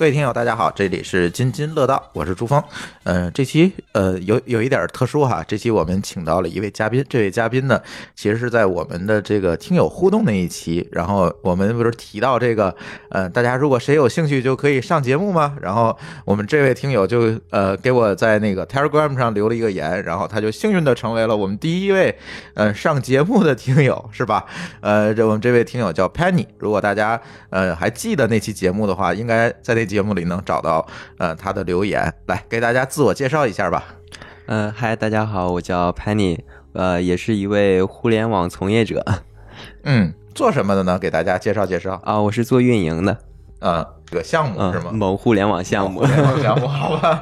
各位听友，大家好，这里是津津乐道，我是朱峰。嗯、这期呃有有一点特殊哈，这期我们请到了一位嘉宾，这位嘉宾呢，其实是在我们的这个听友互动那一期，然后我们不是提到这个，呃，大家如果谁有兴趣就可以上节目吗？然后我们这位听友就呃给我在那个 Telegram 上留了一个言，然后他就幸运的成为了我们第一位呃上节目的听友，是吧？呃，这我们这位听友叫 Penny，如果大家呃还记得那期节目的话，应该在那节目里能找到呃他的留言，来给大家自我介绍一下吧。嗯，嗨，大家好，我叫 Penny，呃，也是一位互联网从业者嗯，做什么的呢？给大家介绍介绍啊，我是做运营的，啊，这个项目嗯，是吗？某互联网项目互。联网项目，好吧，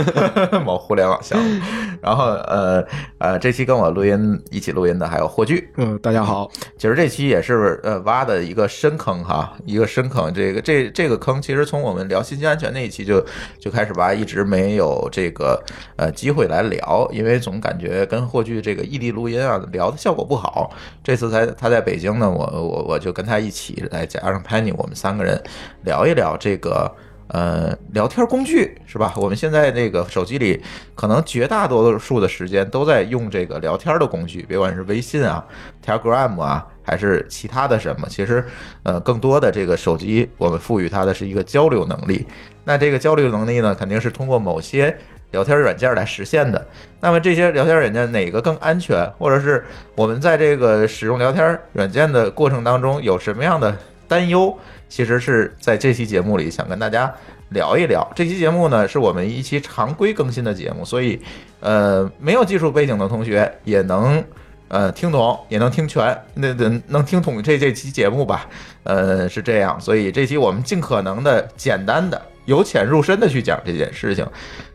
某互联网项目。然后呃呃，这期跟我录音一起录音的还有霍炬，嗯，大家好，其实这期也是呃挖的一个深坑哈，一个深坑。这个这这个坑，其实从我们聊信息安全那一期就就开始挖，一直没有这个呃机会来聊，因为总感觉跟霍炬这个异地录音啊聊的效果不好。这次才他在北京呢，我我我就跟他一起来加上 Penny，我们三个人聊一聊这个。呃，聊天工具是吧？我们现在这个手机里，可能绝大多数的时间都在用这个聊天的工具，别管是微信啊、Telegram 啊，还是其他的什么。其实，呃，更多的这个手机，我们赋予它的是一个交流能力。那这个交流能力呢，肯定是通过某些聊天软件来实现的。那么这些聊天软件哪个更安全，或者是我们在这个使用聊天软件的过程当中有什么样的担忧？其实是在这期节目里想跟大家聊一聊。这期节目呢，是我们一期常规更新的节目，所以呃，没有技术背景的同学也能呃听懂，也能听全，那能能听懂这这期节目吧？呃，是这样，所以这期我们尽可能的简单的。由浅入深的去讲这件事情，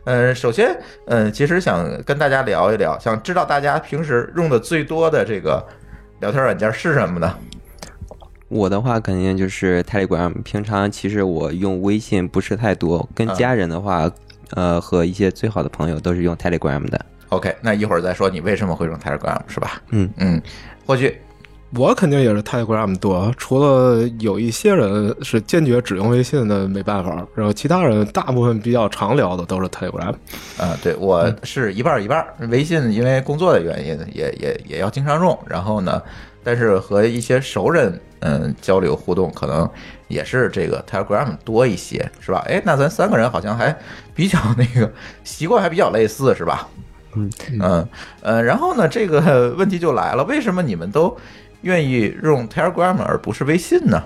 呃，首先，嗯，其实想跟大家聊一聊，想知道大家平时用的最多的这个聊天软件是什么呢？我的话肯定就是 Telegram，平常其实我用微信不是太多，跟啊家人的话，呃，和一些最好的朋友都是用 Telegram 的。OK，那一会儿再说你为什么会用 Telegram 是吧？嗯嗯，或许我肯定也是 Telegram 多，除了有一些人是坚决只用微信的，没办法，然后其他人大部分比较常聊的都是 Telegram。啊，对我是一半儿一半儿。微信因为工作的原因，也也也要经常用。然后呢，但是和一些熟人嗯交流互动，可能也是这个 Telegram 多一些，是吧？哎，那咱三个人好像还比较那个习惯还比较类似，是吧？嗯嗯呃，然后呢，这个问题就来了，为什么你们都愿意用 Telegram 而不是微信呢？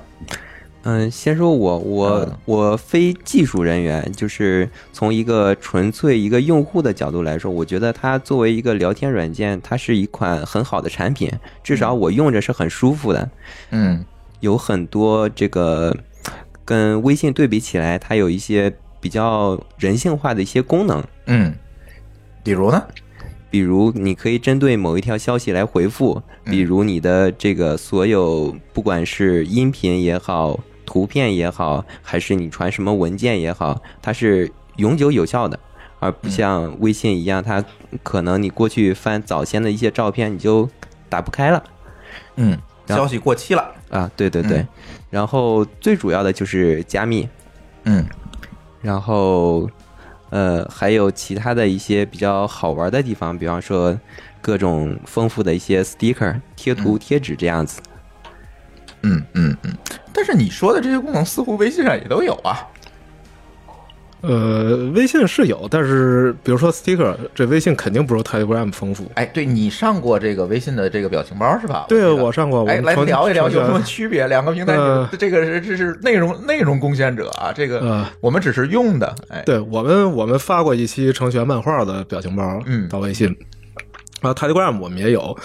嗯，先说我，我嗯。我非技术人员，就是从一个纯粹一个用户的角度来说，我觉得它作为一个聊天软件，它是一款很好的产品，至少我用着是很舒服的。嗯。有很多这个跟微信对比起来，它有一些比较人性化的一些功能，嗯，比如呢？比如你可以针对某一条消息来回复，比如你的这个所有不管是音频也好、图片也好，还是你传什么文件也好，它是永久有效的，而不像微信一样，它可能你过去翻早先的一些照片你就打不开了。嗯，消息过期了。啊，对对对，嗯然后最主要的就是加密，嗯然后呃还有其他的一些比较好玩的地方，比方说各种丰富的一些 sticker 贴图、贴纸这样子。嗯嗯嗯嗯，但是你说的这些功能似乎微信上也都有啊。呃，微信是有，但是比如说 sticker，这微信肯定不如 Telegram 丰富。哎，对你上过这个微信的这个表情包是吧？对，我上过。我哎，来聊一聊有什么区别？两个平台呃这个是这是内容内容贡献者啊，这个呃我们只是用的。哎，对我们，我们发过一期程序员漫画的表情包，嗯到微信。啊，Telegram 我们也有，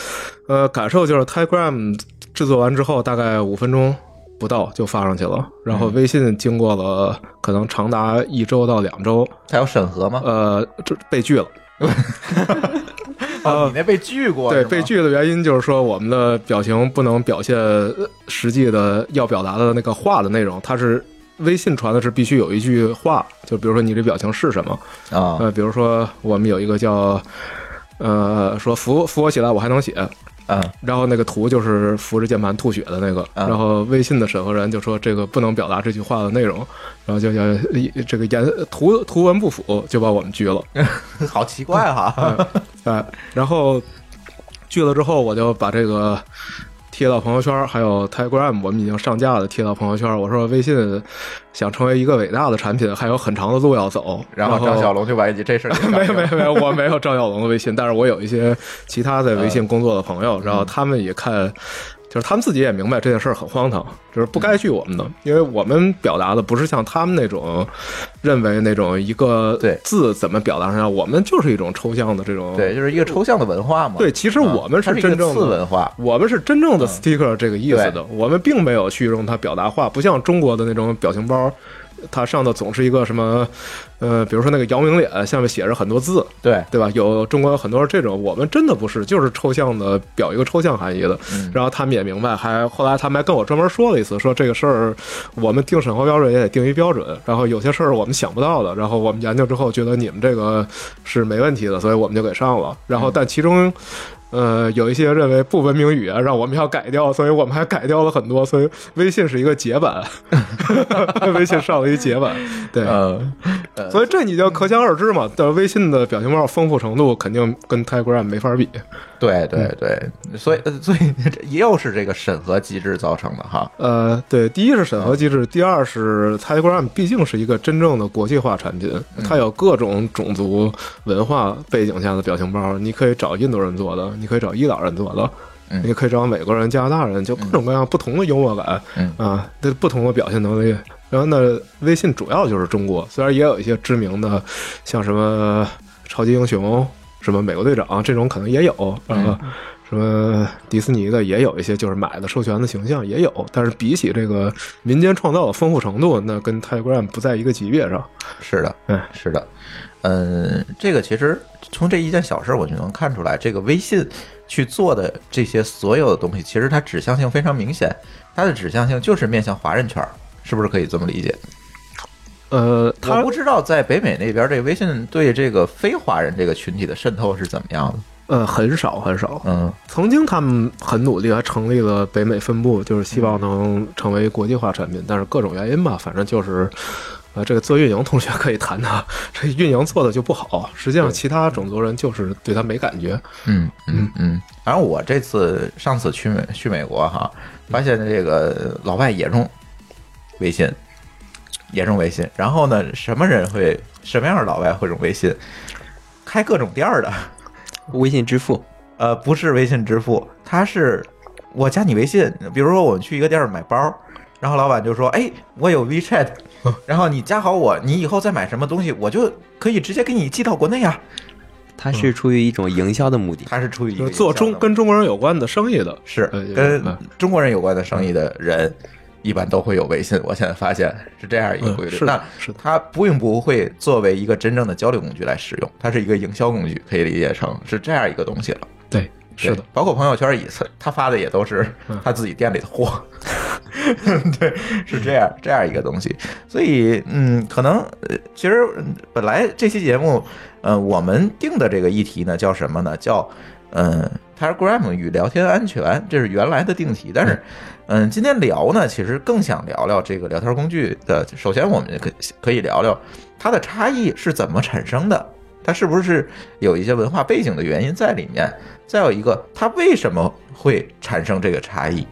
呃，感受就是 Telegram 制作完之后，大概五分钟不到就发上去了，然后微信经过了可能长达一周到两周，它有审核吗？呃，这被拒了。哦，你那被拒过？对，被拒的原因就是说我们的表情不能表现呃实际的要表达的那个话的内容，它是微信传的是必须有一句话，就比如说你这表情是什么，啊，呃，比如说我们有一个叫呃说扶扶我起来我还能写，嗯然后那个图就是扶着键盘吐血的那个，嗯然后微信的审核人就说这个不能表达这句话的内容，然后就要这个言图图文不符，就把我们拒了。好奇怪哈。哎，然后拒了之后，我就把这个贴到朋友圈，还有 Telegram 我们已经上架了，贴到朋友圈。我说微信想成为一个伟大的产品，还有很长的路要走。然然后张小龙就把你这事儿 没有没有有没有，我没有张小龙的微信，但是我有一些其他在微信工作的朋友，然后他们也看，就是他们自己也明白这件事儿很荒唐，就是不该去我们的，因为我们表达的不是像他们那种认为那种一个对字怎么表达上，我们就是一种抽象的这种对，就是一个抽象的文化嘛。对，其实啊我们是真正的次文化。我们是真正的 sticker 这个意思的对，我们并没有去用它表达话，不像中国的那种表情包，它上的总是一个什么，呃，比如说那个姚明脸，下面写着很多字，对，对吧？有中国有很多这种，我们真的不是，就是抽象的表一个抽象含义的。嗯然后他们也明白，还后来他们还跟我专门说了一次，说这个事儿我们定审核标准也得定一标准，然后有些事儿我们想不到的，然后我们研究之后觉得你们这个是没问题的，所以我们就给上了。然后但其中。呃，有一些认为不文明语言让我们要改掉，所以我们还改掉了很多。所以微信是一个解版，微信上了一解版，对，呃，所以这你就可想而知嘛。但是微信的表情包丰富程度肯定跟 Telegram 没法比。对对对，所以呃所以这又是这个审核机制造成的哈。呃，对，第一是审核机制，第二是 Telegram 毕竟是一个真正的国际化产品，它有各种种族文化背景下的表情包，你可以找印度人做的，你可以找伊朗人做的。嗯你可以找美国人、加拿大人，就各种各样不同的幽默感，嗯啊，对不同的表现能力。然后呢，微信主要就是中国，虽然也有一些知名的，像什么超级英雄、什么美国队长这种可能也有，啊，什么迪士尼的也有一些，就是买的授权的形象也有，但是比起这个民间创造的丰富程度，那跟 Telegram 不在一个级别上。是的，嗯，是的，嗯，这个其实从这一件小事儿我就能看出来，这个微信去做的这些所有的东西，其实它指向性非常明显，它的指向性就是面向华人圈儿，是不是可以这么理解？呃，我不知道在北美那边，这微信对这个非华人这个群体的渗透是怎么样的？呃很少很少，嗯曾经他们很努力，还成立了北美分部，就是希望能成为国际化产品，但是各种原因吧，反正就是，呃，这个做运营同学可以谈谈，这运营做的就不好。实际上，其他种族人就是对他没感觉。嗯嗯嗯。反正我这次上次去美去美国哈，发现这个老外也用微信，也用微信。然后呢，什么人会什么样的老外会用微信？开各种店儿的，微信支付，呃，不是微信支付，他是我加你微信。比如说我们去一个店儿买包，然后老板就说：“哎，我有 WeChat，然后你加好我，你以后再买什么东西，我就可以直接给你寄到国内啊。他是出于一种营销的目的”。他是出于一个就是做中跟中国人有关的生意的，是呃跟嗯中国人有关的生意的人，一般都会有微信。我现在发现是这样一个规律。嗯是的那是的它并不会作为一个真正的交流工具来使用，它是一个营销工具，可以理解成是这样一个东西了。对，是的，，包括朋友圈也是，他发的也都是嗯他自己店里的货。对，是这样这样一个东西。所以，嗯，可能呃，其实嗯本来这期节目，呃，我们定的这个议题呢，叫什么呢？叫嗯，Telegram 与聊天安全，这是原来的定题。但是，嗯，今天聊呢，其实更想聊聊这个聊天工具的。首先，我们可可以聊聊它的差异是怎么产生的。它是不是有一些文化背景的原因在里面？再有一个，它为什么会产生这个差异，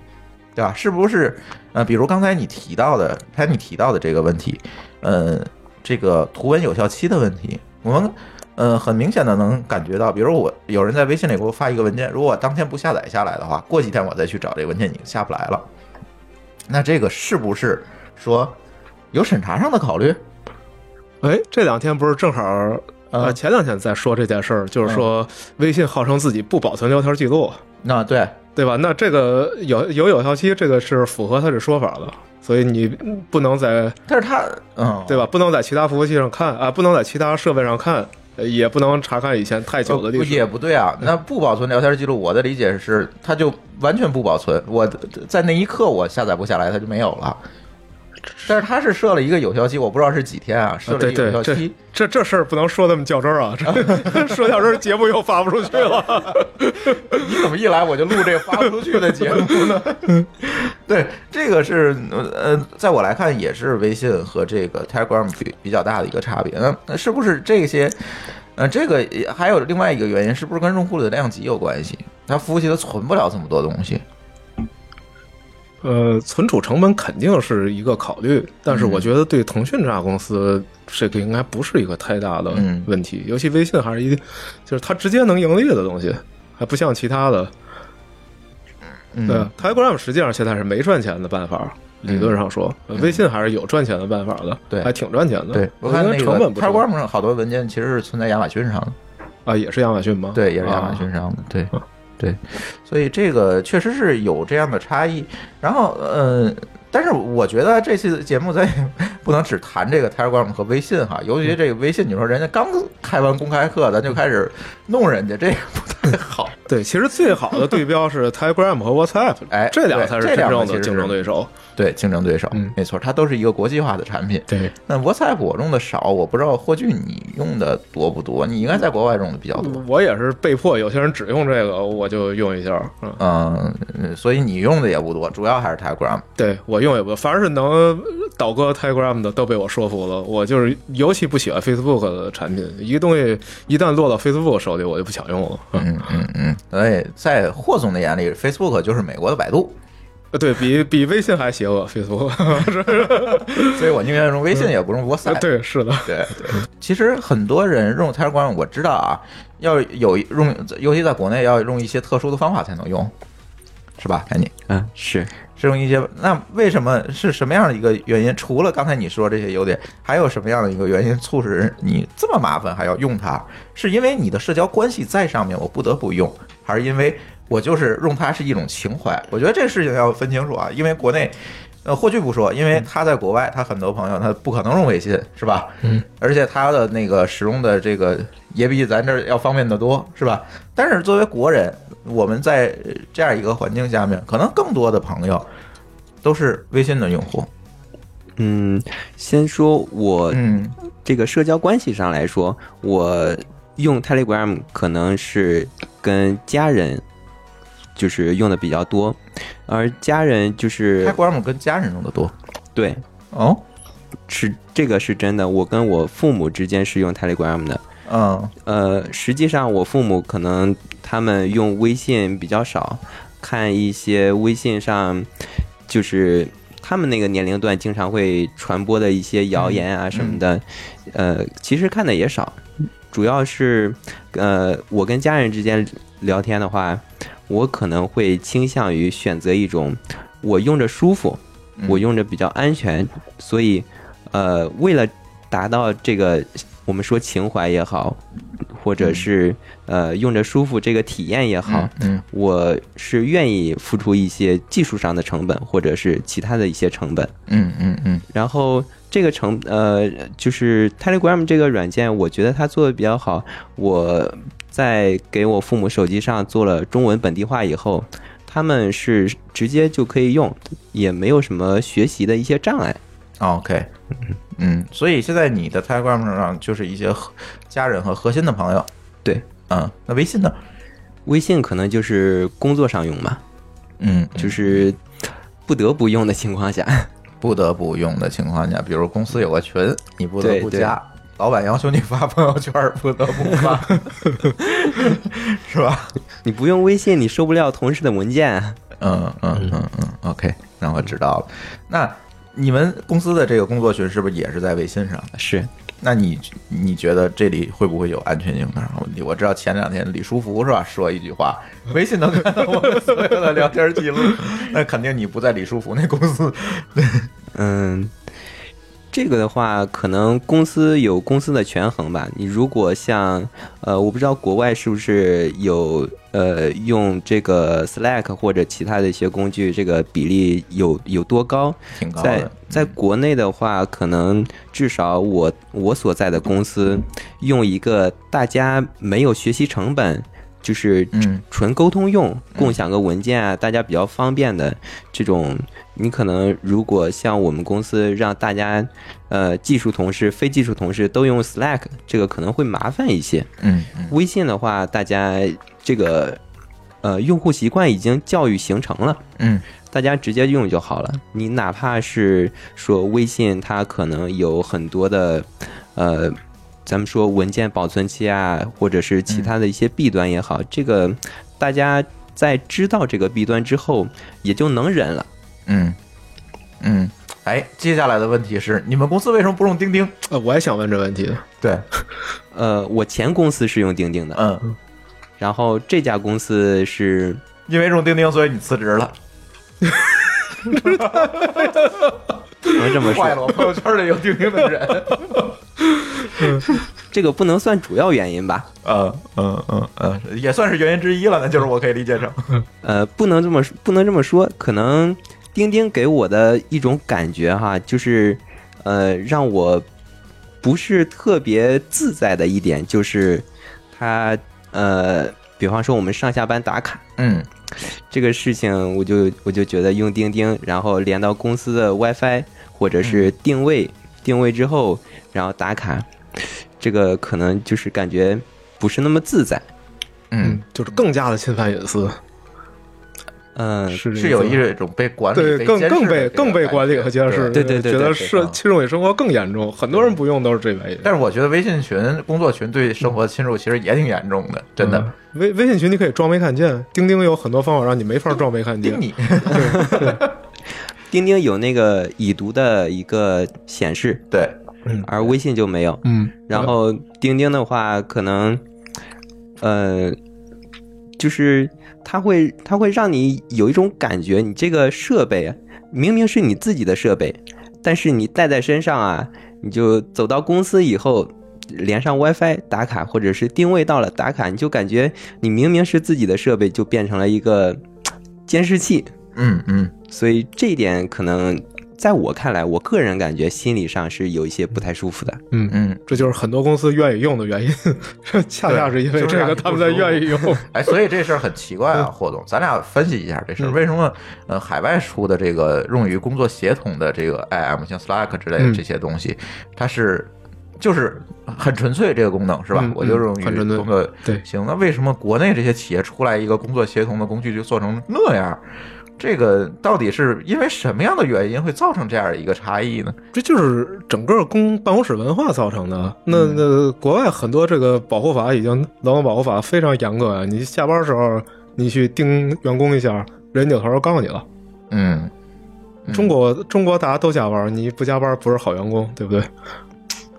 对吧？是不是呃，比如刚才你提到的，刚才你提到的这个问题，嗯，这个图文有效期的问题。我们呃很明显的能感觉到，比如我有人在微信里给我发一个文件，如果我当天不下载下来的话，过几天我再去找这个文件已经下不来了。那这个是不是说有审查上的考虑？哎，这两天不是正好呃啊前两天在说这件事儿，就是说微信号称自己不保存聊天记录，那对，对吧？那这个有有有效期，这个是符合他这说法的，所以你不能在但是他嗯，对吧？不能在其他服务器上看啊，不能在其他设备上看，呃也不能查看以前太久的历史。也不对啊。那不保存聊天记录，我的理解是，它就完全不保存。我在那一刻我下载不下来，它就没有了。但是他是设了一个有效期，我不知道是几天啊，设了一个有效期。这这事儿不能说那么较真儿啊！这 说较真儿，节目又发不出去了。你怎么一来我就录这个发不出去的节目呢？对，这个是呃，在我来看也是微信和这个 Telegram 比比较大的一个差别。那那是不是这些？呃，这个也还有另外一个原因，是不是跟用户的量级有关系？它服务器它存不了这么多东西。呃，存储成本肯定是一个考虑，但是我觉得对腾讯这家公司，这个应该不是一个太大的嗯问题。尤其微信还是一个，就是它直接能盈利的东西，还不像其他的。嗯，对，Telegram 实际上现在是没赚钱的办法，理论上说，呃微信还是有赚钱的办法的，对还挺赚钱的。对，我看那个成本不是 Telegram 上好多文件其实是存在亚马逊上的。啊，也是亚马逊吗？对，也是亚马啊逊上的，对啊，对，所以这个确实是有这样的差异。然后，呃，但是我觉得这期节目咱也不能只谈这个 Telegram 和微信哈，尤其这个微信，你说人家刚开完公开课，咱就开始弄人家，这个 好。对，其实最好的对标是 Telegram 和 WhatsApp，哎这俩对这才是真正的竞争对手。对，竞争对手，嗯没错，它都是一个国际化的产品。对，那 WhatsApp 我用的少，我不知道霍炬你用的多不多？你应该在国外用的比较多。我也是被迫，有些人只用这个，我就用一下。嗯，嗯，所以你用的也不多，主要还是 Telegram。对我用也不多，凡是能倒戈 Telegram 的都被我说服了。我就是尤其不喜欢 Facebook 的产品，一个东西一旦落到 Facebook 手里，我就不想用了。嗯，嗯嗯嗯，所以在霍总的眼里，Facebook 就是美国的百度，呃对比比微信还邪恶，Facebook。所以我宁愿用微信也不用 WhatsApp。对，是的，对对，其实很多人用 Telegram，我知道啊，要有用，尤其在国内要用一些特殊的方法才能用，是吧？赶紧嗯，是是用一些，那为什么是什么样的一个原因？除了刚才你说这些优点，还有什么样的一个原因促使你这么麻烦还要用它？是因为你的社交关系在上面，我不得不用，还是因为我就是用它是一种情怀？我觉得这事情要分清楚啊，因为国内。呃，霍炬不说，因为他在国外，他很多朋友他不可能用微信，是吧？嗯，而且他的那个使用的这个也比咱这儿要方便得多，是吧？但是作为国人，我们在这样一个环境下面，可能更多的朋友都是微信的用户。嗯，先说我嗯这个社交关系上来说，我用 Telegram 可能是跟家人就是用的比较多，而家人就是，Telegram 跟家人用的多对哦，是这个是真的，我跟我父母之间是用 Telegram 的。嗯呃，实际上我父母可能他们用微信比较少，看一些微信上就是他们那个年龄段经常会传播的一些谣言啊什么的，呃，其实看的也少，主要是呃我跟家人之间聊天的话，我可能会倾向于选择一种我用着舒服，嗯。我用着比较安全，所以呃为了达到这个我们说情怀也好，或者是呃用着舒服这个体验也好，嗯我是愿意付出一些技术上的成本，或者是其他的一些成本。嗯嗯嗯然后这个成呃，就是 Telegram 这个软件，我觉得它做的比较好。我在给我父母手机上做了中文本地化以后，他们是直接就可以用，也没有什么学习的一些障碍。，OK，嗯，所以现在你的 Telegram 上就是一些核家人和核心的朋友，对，嗯，那微信呢？微信可能就是工作上用吧，嗯，就是不得不用的情况下，不得不用的情况下，比如公司有个群，你不得不加，老板要求你发朋友圈，不得不发，是吧？你不用微信，你收不了同事的文件啊。嗯嗯嗯嗯，OK，那我知道了。那你们公司的这个工作群是不是也是在微信上？是那你你觉得这里会不会有安全性上的问题？我知道前两天李书福是吧说一句话，微信能看到我们所有的聊天记录，那肯定你不在李书福那公司。嗯，这个的话，可能公司有公司的权衡吧。你如果像呃，我不知道国外是不是有呃用这个 Slack 或者其他的一些工具，这个比例有有多高？挺高在，在国内的话，可能至少我我所在的公司用一个大家没有学习成本，就是嗯纯沟通用，共享个文件啊，大家比较方便的这种。你可能如果像我们公司让大家，呃，技术同事、非技术同事都用 Slack，这个可能会麻烦一些。嗯嗯微信的话，大家这个呃用户习惯已经教育形成了。嗯大家直接用就好了。你哪怕是说微信，它可能有很多的，呃，咱们说文件保存期啊，或者是其他的一些弊端也好，这个大家在知道这个弊端之后，也就能忍了。嗯嗯。哎，接下来的问题是，你们公司为什么不用钉钉？呃，我也想问这问题。对，呃，我前公司是用钉钉的，嗯，然后这家公司是因为用钉钉，所以你辞职了。不能这么坏了，朋友圈里有钉钉的人。这个不能算主要原因吧？呃嗯嗯嗯，也算是原因之一了，那就是我可以理解成。呃，不能这么说不能这么说，可能钉钉给我的一种感觉哈，就是呃，让我不是特别自在的一点，就是它呃，比方说我们上下班打卡嗯这个事情，我就我就觉得用钉钉，然后连到公司的 WiFi 或者是定位，定位之后，然后打卡，这个可能就是感觉不是那么自在。嗯，，就是更加的侵犯隐私，嗯，是是有一种被管理、对更更被更被管理和监视，对对对觉得对是对侵入你生活更严重，很多人不用都是这原因。但是我觉得微信群、工作群对生活侵入其实也挺严重的，真的。嗯微微信群你可以装没看见，钉钉有很多方法让你没法装没看见。你，钉钉有那个已读的一个显示，对，而微信就没有。嗯，然后钉钉的话，可能，呃，就是它会它会让你有一种感觉，你这个设备啊，明明是你自己的设备，但是你带在身上啊，你就走到公司以后。连上 WiFi 打卡，或者是定位到了打卡，你就感觉你明明是自己的设备，就变成了一个 监视器。嗯嗯所以这一点可能在我看来，我个人感觉心理上是有一些不太舒服的。嗯，嗯，这就是很多公司愿意用的原因，恰恰是因为这个他们才愿意用。哎，所以这事儿很奇怪啊，霍总，咱俩分析一下这事儿，为什么呃海外出的这个用于工作协同的这个 IM，像 Slack 之类的嗯这些东西，它是就是很纯粹这个功能是吧嗯？我就用于很纯粹工作对行，那为什么国内这些企业出来一个工作协同的工具就做成那样？这个到底是因为什么样的原因会造成这样一个差异呢？这就是整个公办公室文化造成的。那那国外很多这个保护法已经劳动保护法非常严格啊，你下班时候你去盯员工一下，人扭头告诉你了。嗯，嗯中国中国大家都加班，你不加班不是好员工，对不对？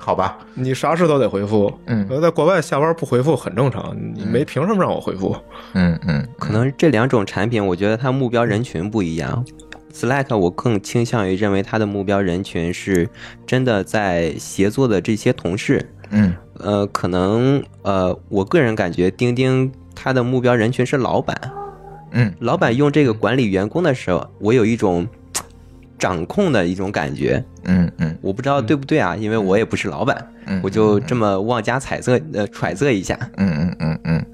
好吧，你啥事都得回复。嗯呃，在国外下班不回复很正常，你没凭什么让我回复。嗯嗯，可能这两种产品，我觉得它目标人群不一样。Slack 我更倾向于认为它的目标人群是真的在协作的这些同事。嗯呃，可能呃，我个人感觉钉钉它的目标人群是老板。嗯老板用这个管理员工的时候，我有一种嘖掌控的一种感觉。嗯嗯我不知道对不对啊，因为我也不是老板，嗯，我就这么妄加揣测呃揣测一下。嗯嗯嗯嗯，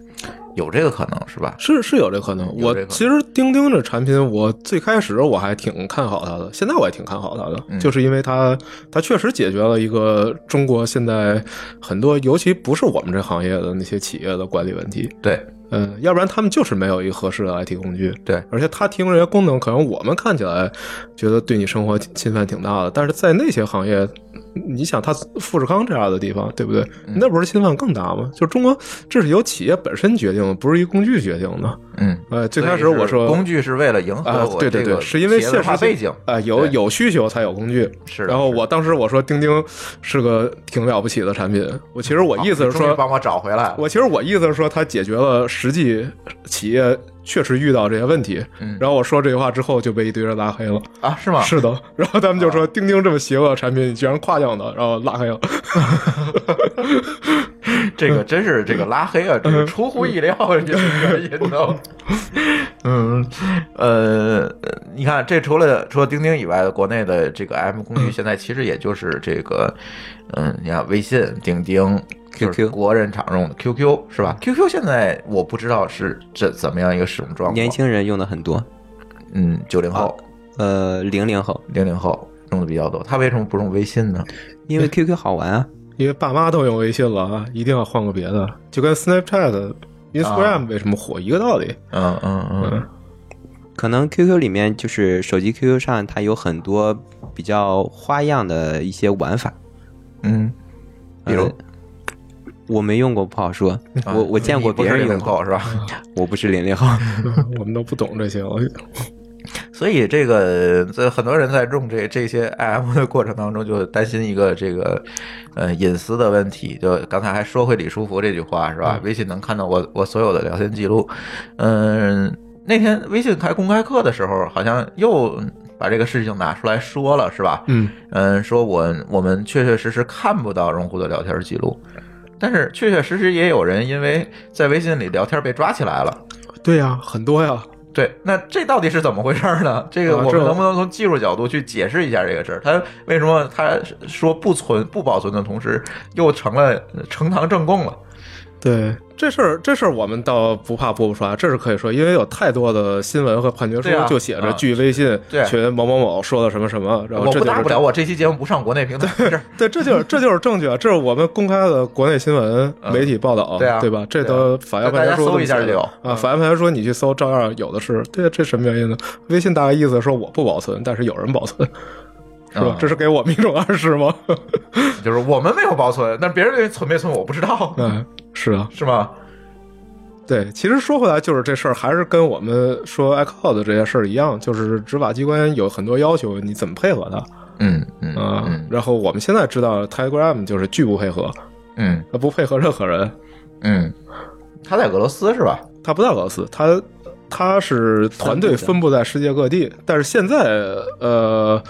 有这个可能是吧？是是有这可能。有这可能我其实钉钉这产品，我最开始我还挺看好它的，现在我也挺看好它的，嗯就是因为它它确实解决了一个中国现在很多，尤其不是我们这行业的那些企业的管理问题。对嗯，要不然他们就是没有一个合适的 IT 工具。对，而且它提供这些功能，可能我们看起来觉得对你生活侵侵犯挺大的，但是在那些行业，你想，他富士康这样的地方，对不对？嗯那不是侵犯更大吗？就中国，这是由企业本身决定的，不是一工具决定的。嗯，呃，最开始我说工具是为了迎合对对对，是因为现实背景啊，有有需求才有工具。是的然后我当时我说钉钉是个挺了不起的产品，我其实我意思是说，帮我找回来。我其实我意思是说，它解决了实际企业确实遇到这些问题。嗯然后我说这句话之后就被一堆人拉黑了。啊，是吗？是的，然后他们就说钉钉这么邪恶的产品，你居然夸奖他，然后拉黑了。这个真是这个拉黑啊，这个出乎意料的原因都。嗯，呃，你看，这除了除了钉钉以外的国内的这个 M 工具，现在其实也就是这个，嗯，你看微信、钉钉。QQ 国人常用的 QQ 是吧？QQ 现在我不知道是怎怎么样一个使用状况。年轻人用的很多，嗯，九零后、呃，零零后，零零后用的比较多。他为什么不用微信呢？因为 QQ 好玩啊。因为爸妈都用微信了啊，一定要换个别的，就跟 Snapchat、Instagram 为什么火一个道理。嗯嗯嗯。嗯，可能 QQ 里面就是手机 QQ 上它有很多比较花样的一些玩法，嗯，比如？呃我没用过不好说，啊我我见过别人零用过，是吧？我不是零零后，我们都不懂这些了。所以这个在很多人在用这这些 IM 的过程当中，就担心一个这个呃隐私的问题。就刚才还说回李书福这句话是吧？微信能看到我我所有的聊天记录。嗯，那天微信开公开课的时候，好像又把这个事情拿出来说了是吧？嗯，嗯，说我我们确确实实看不到用户的聊天记录。但是确确实实也有人因为在微信里聊天被抓起来了，对呀，很多呀。对，那这到底是怎么回事呢？这个我们能不能从技术角度去解释一下这个事儿？他为什么他说不存不保存的同时，又成了呈堂证供了？对这事儿，这事儿我们倒不怕播不出来，这是可以说，因为有太多的新闻和判决书就写着啊据微信对群某某某说的什么什么，然后我这就是不大不了，我这期节目不上国内平台，对，这就是这就是证据啊！这是我们公开的国内新闻媒体报道，对啊对吧？这都啊法院判决书搜一下就有啊，嗯法院判决书你去搜，照样有的是。对，这什么原因呢？微信大概意思说我不保存，但是有人保存，是吧嗯？这是给我们一种暗示吗？就是我们没有保存，但别人存没存我不知道，嗯，是啊，是吗？对。其实说回来，就是这事儿还是跟我们说 iCloud 这些事儿一样，就是执法机关有很多要求，你怎么配合他嗯嗯啊？嗯然后我们现在知道 Telegram 就是拒不配合，嗯他不配合任何人。嗯，他在俄罗斯是吧？他不在俄罗斯，他他是团队分布在世界各地，但是现在呃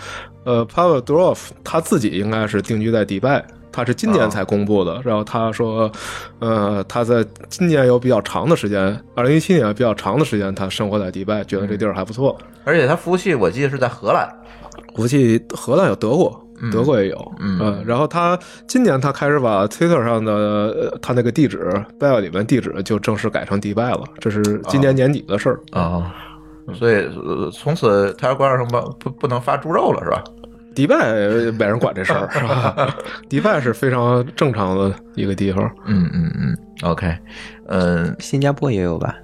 呃，Pavel Durov 他自己应该是定居在迪拜。他是今年才公布的，然后他说，呃，他在今年有比较长的时间，二零一七年比较长的时间，他生活在迪拜，觉得这地儿还不错。而且他服务器我记得是在荷兰，服务器荷兰有德国，德国也有，嗯呃然后他今年他开始把 Twitter 上的呃他那个地址 bio 里面地址就正式改成迪拜了，这是今年年底的事儿。啊、所以、呃从此 Telegram 上不不不能发猪肉了是吧？迪拜没人管这事儿，是吧？迪拜是非常正常的一个地方。嗯嗯嗯，OK，嗯，新加坡也有吧？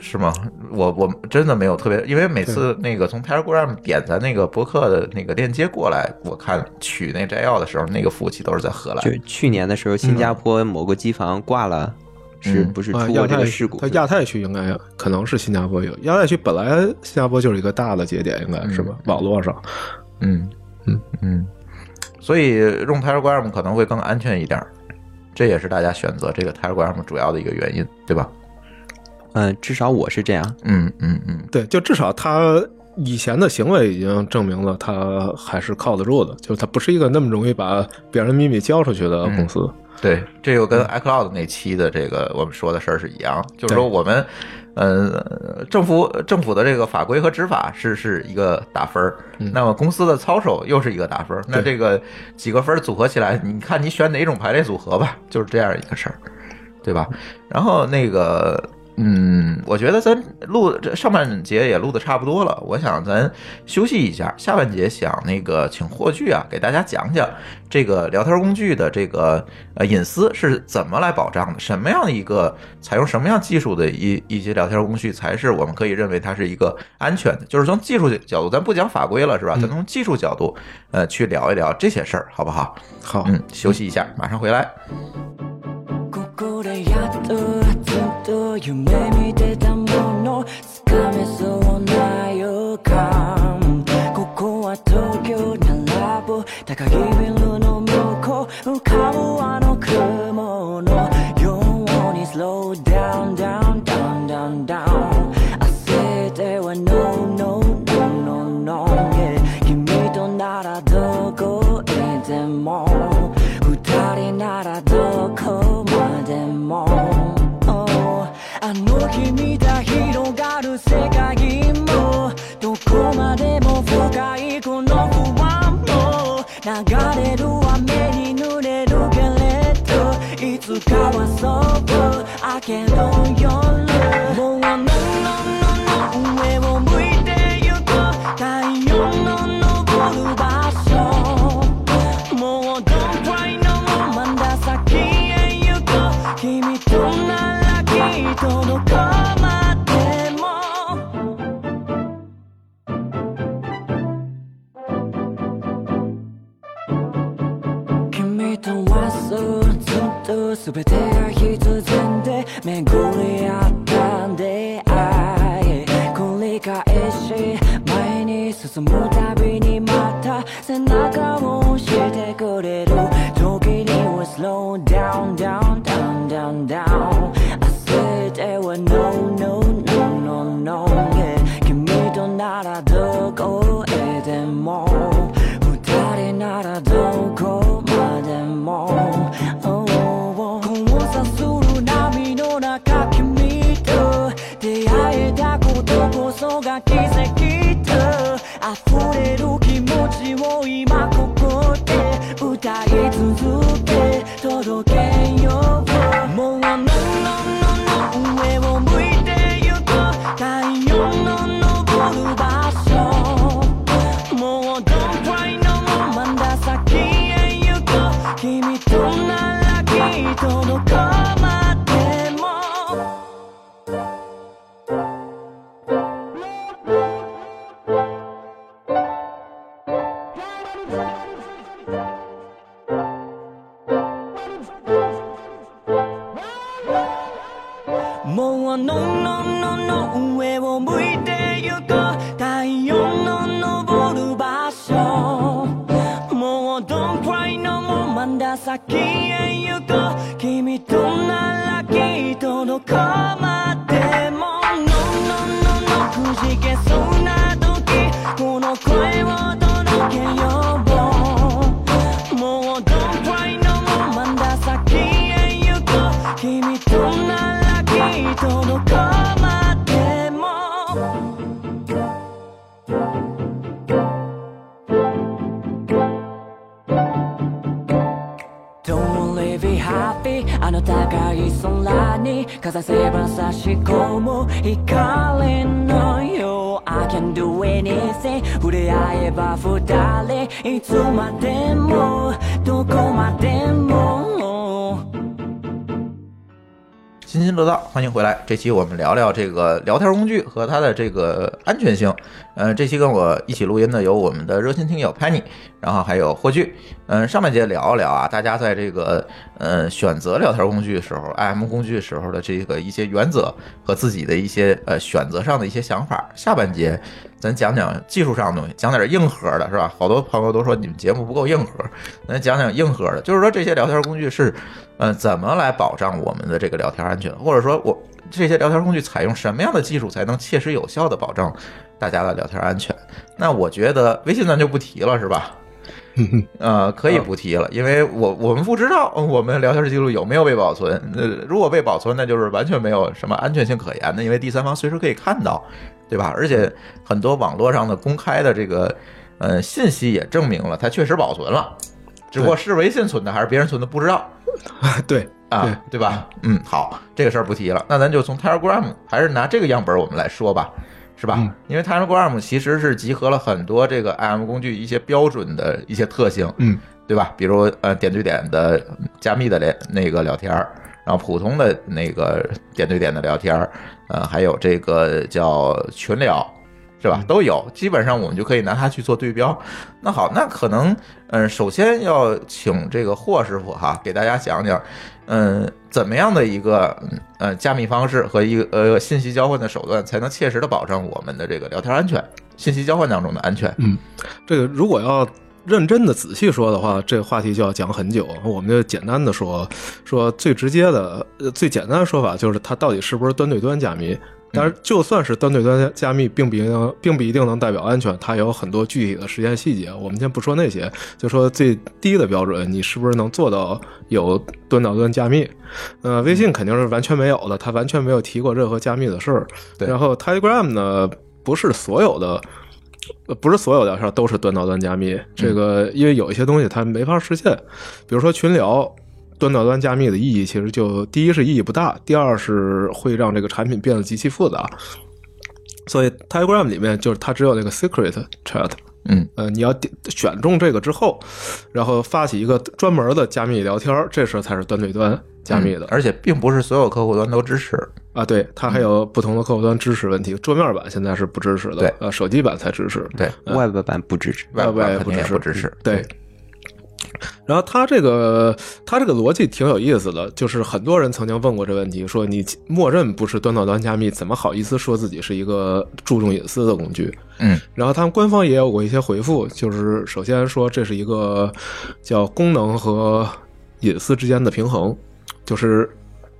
是吗？我我真的没有特别，因为每次那个从 Telegram 点咱那个博客的那个链接过来，我看取那摘要的时候，那个服务器都是在荷兰就。去年的时候，新加坡某个机房挂了，是嗯不是啊，出过这亚太个事故？它亚太区应该可能是新加坡有，亚太区本来新加坡就是一个大的节点，应该是吧？网络上，嗯嗯嗯，所以用 Telegram 可能会更安全一点儿，这也是大家选择这个 Telegram 主要的一个原因，对吧？嗯，至少我是这样。嗯嗯嗯对，就至少他以前的行为已经证明了他还是靠得住的，就是他不是一个那么容易把别人的秘密交出去的公司。对，这又跟 iCloud 那期的这个我们说的事儿是一样，就是说我们，呃，政府政府的这个法规和执法是是一个打分儿，那么公司的操守又是一个打分儿，那这个几个分儿组合起来，你看你选哪种排列组合吧，就是这样一个事儿，对吧？然后那个嗯，我觉得咱录这上半节也录的差不多了，我想咱休息一下，下半节想那个请霍炬啊给大家讲讲这个聊天工具的这个呃隐私是怎么来保障的，什么样的一个采用什么样技术的一一些聊天工具才是我们可以认为它是一个安全的，就是从技术角度，咱不讲法规了是吧？咱从技术角度呃去聊一聊这些事儿，好不好？好，嗯，休息一下，马上回来。you made I can't you. 这期我们聊聊这个聊天工具和它的这个安全性。呃，这期跟我一起录音的有我们的热心听友 Penny，然后还有霍炬。嗯、上半节聊一聊啊，大家在这个呃选择聊天工具的时候，IM 工具时候的这个一些原则和自己的一些呃选择上的一些想法。下半节咱讲讲技术上的东西，讲点硬核的，是吧？好多朋友都说你们节目不够硬核，咱讲讲硬核的，就是说这些聊天工具是呃怎么来保障我们的这个聊天安全，或者说我这些聊天工具采用什么样的技术才能切实有效的保障大家的聊天安全？那我觉得微信咱就不提了，是吧？呃，可以不提了，因为我我们不知道呃我们聊天记录有没有被保存。呃，如果被保存，那就是完全没有什么安全性可言的，因为第三方随时可以看到，对吧？而且很多网络上的公开的这个呃信息也证明了它确实保存了，只不过是微信存的还是别人存的不知道。对，啊，对吧？嗯，好，这个事儿不提了。那咱就从 Telegram 还是拿这个样本我们来说吧，是吧？嗯因为 Telegram 其实是集合了很多这个 IM 工具一些标准的一些特性，嗯，对吧？比如呃点对点的加密的连那个聊天儿，然后普通的那个点对点的聊天儿，呃，还有这个叫群聊。是吧？都有，基本上我们就可以拿它去做对标。那好，那可能，嗯、首先要请这个霍师傅哈，给大家讲讲，嗯、怎么样的一个呃加密方式和一个呃信息交换的手段，才能切实的保证我们的这个聊天安全，信息交换当中的安全。嗯这个如果要认真的仔细说的话，这个话题就要讲很久。我们就简单的说，说最直接的、最简单的说法就是它到底是不是端对端加密。但是，就算是端对端加密，并不一定，并不一定能代表安全，它有很多具体的实践细节。我们先不说那些，就说最低的标准，你是不是能做到有端到端加密？呃，微信肯定是完全没有的，它完全没有提过任何加密的事儿。然后 Telegram 呢，不是所有的。呃，不是所有聊天都是端到端加密，这个因为有一些东西它没法实现，比如说群聊，端到端加密的意义其实就第一是意义不大，第二是会让这个产品变得极其复杂。所以 Telegram 里面就是它只有那个 secret chat，嗯，呃，你要点选中这个之后，然后发起一个专门的加密聊天，这时候才是端对端加密的嗯。而且并不是所有客户端都支持。啊，对，它还有不同的客户端支持问题，桌面版现在是不支持的，对呃，手机版才支持。对，Web 版不支持。，Web 版肯定也不支持。对。然后他这个他这个逻辑挺有意思的，就是很多人曾经问过这问题，说你默认不是端到端加密，怎么好意思说自己是一个注重隐私的工具？嗯，然后他们官方也有过一些回复，就是首先说这是一个叫功能和隐私之间的平衡，就是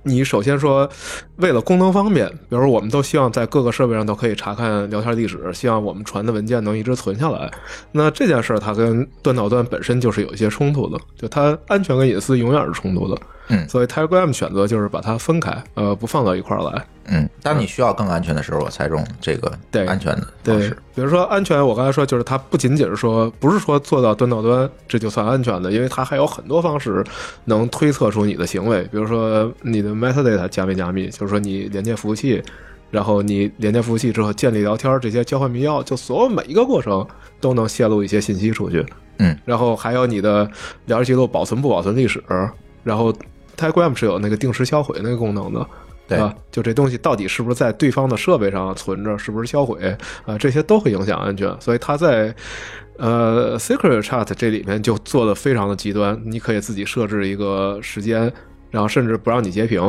你首先说为了功能方便，比如说我们都希望在各个设备上都可以查看聊天地址，希望我们传的文件能一直存下来。那这件事儿它跟端到端本身就是有一些冲突的，就它安全跟隐私永远是冲突的。嗯所以 Telegram 选择就是把它分开，呃，不放到一块儿来。嗯，当你需要更安全的时候，我才用这个对安全的方对式。，比如说安全，我刚才说就是它不仅仅是说，不是说做到端到端这就算安全的，因为它还有很多方式能推测出你的行为，比如说你的 metadata 加密加密，就是说你连接服务器，然后你连接服务器之后建立聊天这些交换密钥，就所有每一个过程都能泄露一些信息出去。嗯，然后还有你的聊天记录保存不保存历史，然后 Telegram 是有那个定时销毁那个功能的。对吧，就这东西到底是不是在对方的设备上存着，是不是销毁啊？这些都会影响安全，所以它在呃 Secret Chat 这里面就做的非常的极端，你可以自己设置一个时间，然后甚至不让你截屏。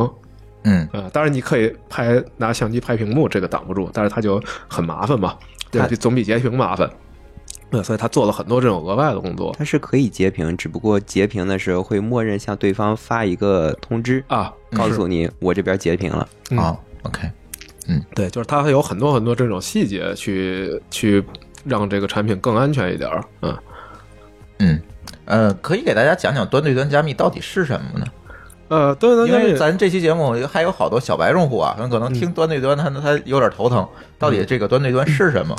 嗯，啊，当然你可以拍拿相机拍屏幕，这个挡不住，但是它就很麻烦嘛，对总比截屏麻烦。那所以他做了很多这种额外的工作他是可以截屏，只不过截屏的时候会默认向对方发一个通知，啊，告诉你我这边截屏了。嗯好，OK，嗯对，就是它有很多很多这种细节去去让这个产品更安全一点儿。嗯，嗯，呃，可以给大家讲讲端对端加密到底是什么呢？呃，对对因为对，咱这期节目还有好多小白用户啊，可能听端对端他他有点头疼，到底这个端对端是什么？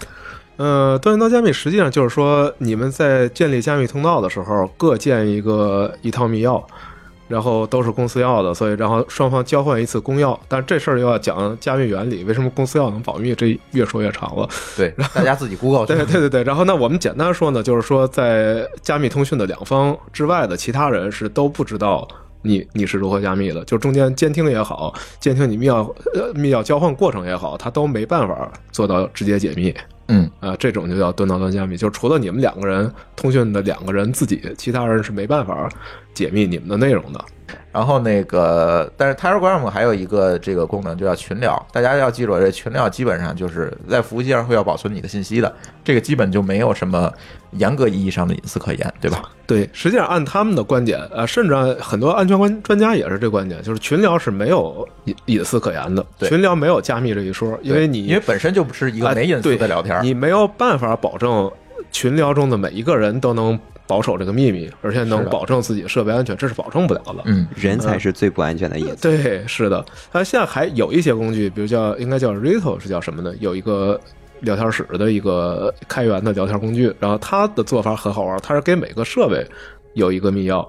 呃，端端加密实际上就是说，你们在建立加密通道的时候，各建一个一套密钥，然后都是公司要的，所以然后双方交换一次公钥。但这事儿又要讲加密原理，为什么公司钥能保密？这越说越长了。对，大家自己 Google 去对对对对，然后那，我们简单说呢，就是说在加密通讯的两方之外的其他人是都不知道你你是如何加密的，就中间监听也好，监听你密钥呃密钥交换过程也好，他都没办法做到直接解密。嗯啊、这种就叫端到端加密，就是除了你们两个人通讯的两个人自己，其他人是没办法解密你们的内容的。然后那个，但是 Telegram 还有一个这个功能，就叫群聊。大家要记住，这群聊基本上就是在服务器上会要保存你的信息的，这个基本就没有什么严格意义上的隐私可言，对吧？对，实际上按他们的观点，呃，甚至按很多安全观专家也是这观点，就是群聊是没有隐隐私可言的，群聊没有加密这一说，因为你因为本身就不是一个啊没隐私的聊天儿，你没有办法保证群聊中的每一个人都能保守这个秘密，而且能保证自己的设备安全，这是保证不了的。嗯人才是最不安全的隐私。对，是的，它现在还有一些工具，比如叫应该叫 Rito 是叫什么呢？有一个聊天室的一个开源的聊天工具，然后它的做法很好玩，它是给每个设备有一个密钥，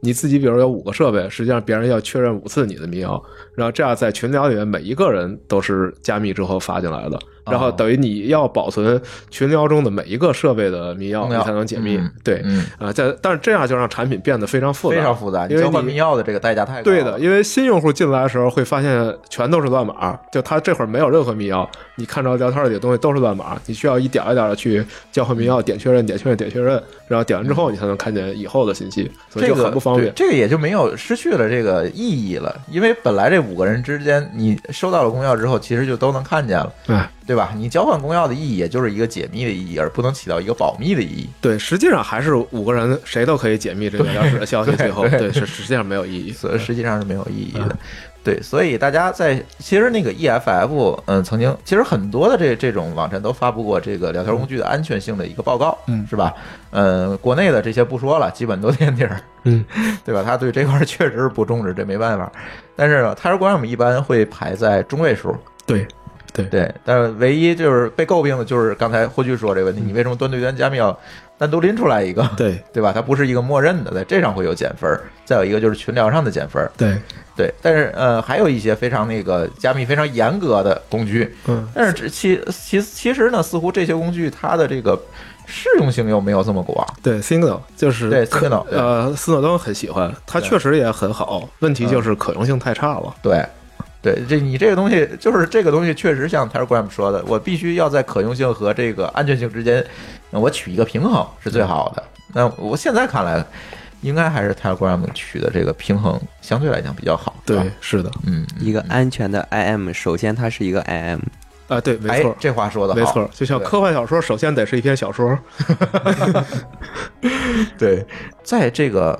你自己比如有五个设备，实际上别人要确认五次你的密钥，然后这样在群聊里面每一个人都是加密之后发进来的，然后等于你要保存群聊中的每一个设备的密钥，你才能解密。嗯对，嗯啊，在但是这样就让产品变得非常复杂，非常复杂，因为交换密钥的这个代价太高了。对的，因为新用户进来的时候会发现全都是乱码，就他这会儿没有任何密钥，你看着聊天里的东西都是乱码，你需要一点一点的去交换密钥，点确认，点确认，点确认，然后点完之后你才能看见以后的信息，所以就这个很不方便对。这个也就没有失去了这个意义了，因为本来这五个人之间，你收到了公钥之后，其实就都能看见了，哎，对吧？你交换公钥的意义，也就是一个解密的意义，而不能起到一个保密的意义。对，实际上还是五个人谁都可以解密这个钥匙的消息，最后对对是实际上没有意义。所以实际上是没有意义的嗯。对，所以大家在其实那个 EFF，嗯，曾经其实很多的这这种网站都发布过这个聊天工具的安全性的一个报告，嗯是吧？嗯，国内的这些不说了，基本都垫底儿，嗯，对吧？他对这块儿确实是不重视，这没办法。但是呢，他说我们一般会排在中位数，对，对，对，但是唯一就是被诟病的就是刚才霍炬说这个问题，你为什么端对端加密要单独拎出来一个？对，对吧？它不是一个默认的，在这上会有减分儿。再有一个就是群聊上的减分儿，对，对。但是呃，还有一些非常那个加密非常严格的工具，嗯，但是其其其实呢，似乎这些工具它的这个适用性又没有这么广。对，Signal 就是对可 Signal，对呃，斯诺登很喜欢，它确实也很好，问题就是可用性太差了。对，对，这你这个东西就是这个东西，确实像 Telegram 说的，我必须要在可用性和这个安全性之间，呃我取一个平衡是最好的。那我现在看来，应该还是 Telegram 取的这个平衡相对来讲比较好。对，，是的，嗯，一个安全的 IM，首先它是一个 IM，啊，对，没哎错，，这话说的没错，就像科幻小说，首先得是一篇小说。对，在这个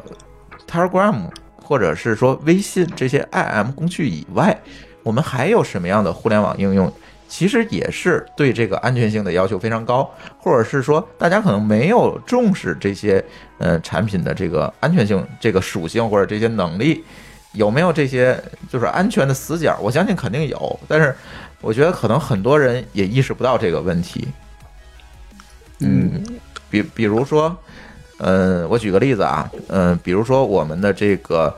Telegram 或者是说微信这些 IM 工具以外，我们还有什么样的互联网应用？其实也是对这个安全性的要求非常高，或者是说大家可能没有重视这些呃产品的这个安全性、这个属性或者这些能力，有没有这些就是安全的死角？我相信肯定有，但是我觉得可能很多人也意识不到这个问题。嗯，比比如说，呃，我举个例子啊，嗯、比如说我们的这个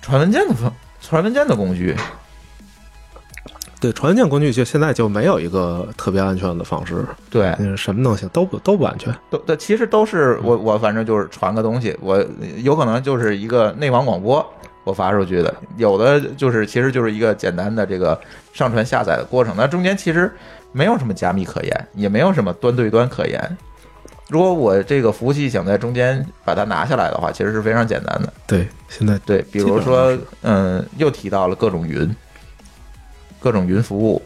传文件的方传文件的工具，对，传文件工具就现在就没有一个特别安全的方式，对，嗯，什么东西都不都不安全。都都其实都是我我反正就是传个东西，我有可能就是一个内网广播我发出去的，有的就是其实就是一个简单的这个上传下载的过程，那中间其实没有什么加密可言，也没有什么端对端可言。如果我这个服务器想在中间把它拿下来的话，其实是非常简单的。对，现在对，比如说，嗯，又提到了各种云，各种云服务，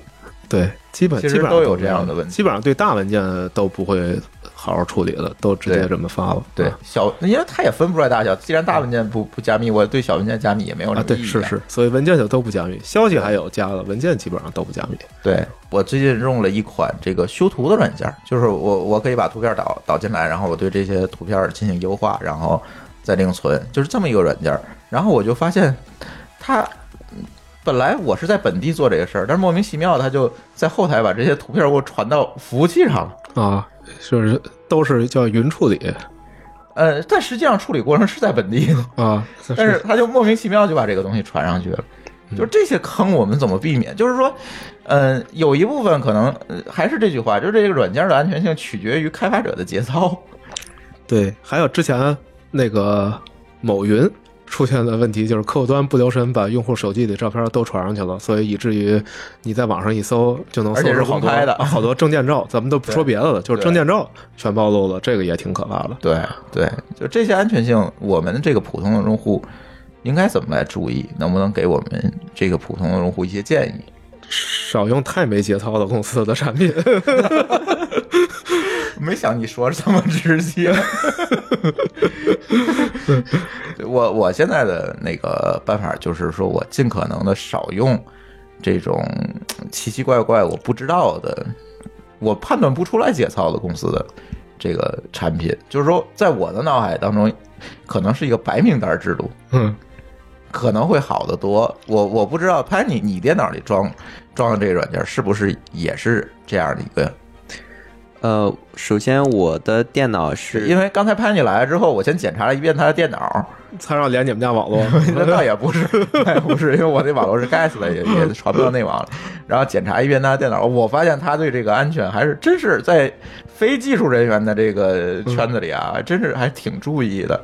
对，基本其实基本上都有这样的问题。基本上对大文件都不会好好处理了，都直接这么发了。对啊小，因为它也分不出来大小。既然大文件不不加密，我对小文件加密也没有什啊，对，么意义、是是，所以文件就都不加密，消息还有加了，文件基本上都不加密。对我最近用了一款这个修图的软件，就是我我可以把图片导导进来，然后我对这些图片进行优化，然后再另存，就是这么一个软件。然后我就发现，它本来我是在本地做这个事儿，但是莫名其妙他就在后台把这些图片给我传到服务器上了。啊，就是都是叫云处理呃，但实际上处理过程是在本地的，啊，但是他就莫名其妙就把这个东西传上去了。嗯就是这些坑我们怎么避免？就是说，嗯、有一部分可能呃还是这句话，就是这个软件的安全性取决于开发者的节操。对，还有之前那个某云出现的问题，就是客户端不留神把用户手机里照片都传上去了，所以以至于你在网上一搜就能搜出好多的啊好多证件照，咱们都不说别的了，就是证件照全暴露了，这个也挺可怕的。对对，就这些安全性，我们这个普通的用户应该怎么来注意？能不能给我们这个普通的用户一些建议？少用太没节操的公司的产品。没想你说这么直接。我我现在的那个办法就是说，我尽可能的少用这种奇奇怪怪我不知道的，我判断不出来节操的公司的这个产品。就是说，在我的脑海当中，可能是一个白名单制度，嗯，可能会好得多。我我不知道，潘你你电脑里装装的这个软件是不是也是这样的一个？呃，首先我的电脑是因为刚才潘姐来了之后，我先检查了一遍他的电脑，才让连你们家网络。那倒也不是，倒也不是，因为我那网络是 gas 的，也也传不到内网了。然后检查一遍他的电脑，我发现他对这个安全还是真是在非技术人员的这个圈子里啊，真是还挺注意的。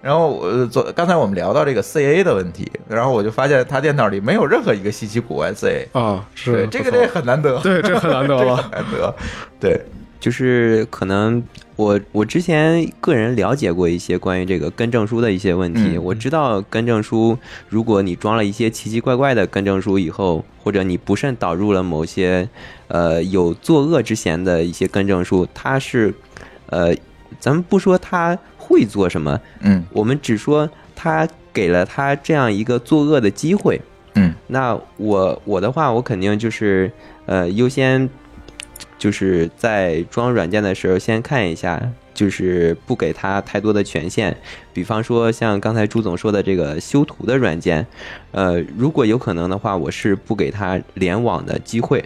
然后我昨刚才我们聊到这个 CA 的问题，然后我就发现他电脑里没有任何一个稀奇古怪 CA，啊，是对，这个这很难得，对，这很难得 很。难得，对，就是可能我我之前个人了解过一些关于这个更证书的一些问题，嗯我知道更证书，如果你装了一些奇奇怪怪的更证书以后，或者你不慎导入了某些呃有作恶之嫌的一些更证书，它是呃，咱们不说它会做什么，嗯我们只说它给了他这样一个作恶的机会。嗯那我我的话，我肯定就是呃优先，就是在装软件的时候先看一下，就是不给他太多的权限。比方说像刚才朱总说的这个修图的软件，呃，如果有可能的话，我是不给他联网的机会。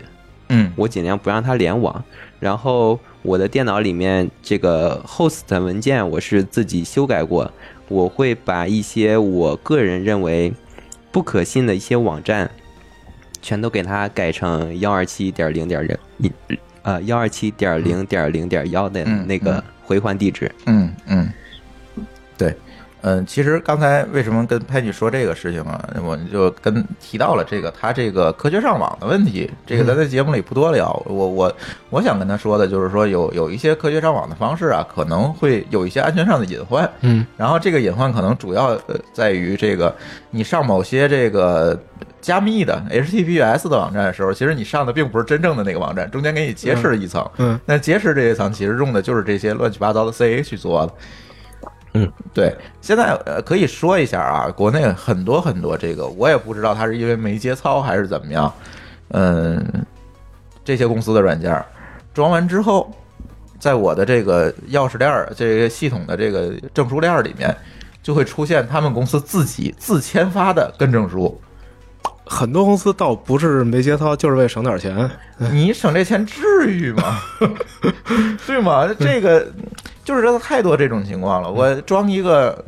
嗯我尽量不让它联网。然后我的电脑里面这个 host 文件我是自己修改过，我会把一些我个人认为不可信的一些网站，全都给它改成幺二七点零点零一呃幺二七点零点零点幺的嗯那个嗯回环地址。嗯嗯，对。嗯，其实刚才为什么跟佩妮说这个事情啊？我就跟提到了这个他这个科学上网的问题。这个咱在节目里不多聊。我我我想跟他说的就是说，有有一些科学上网的方式啊，可能会有一些安全上的隐患。嗯，然后这个隐患可能主要呃在于这个你上某些这个加密的 HTTPS 的网站的时候，其实你上的并不是真正的那个网站，中间给你劫持了一层。嗯，那劫持这一层其实用的就是这些乱七八糟的 CA 去做的。嗯，对，现在呃可以说一下啊，国内很多很多这个，我也不知道它是因为没节操还是怎么样，嗯，这些公司的软件儿装完之后，在我的这个钥匙链儿这个系统的这个证书链儿里面，就会出现他们公司自己自签发的跟证书。很多公司倒不是没节操，就是为省点钱。你省这钱至于吗？对吗？这个就是说太多这种情况了。我装一个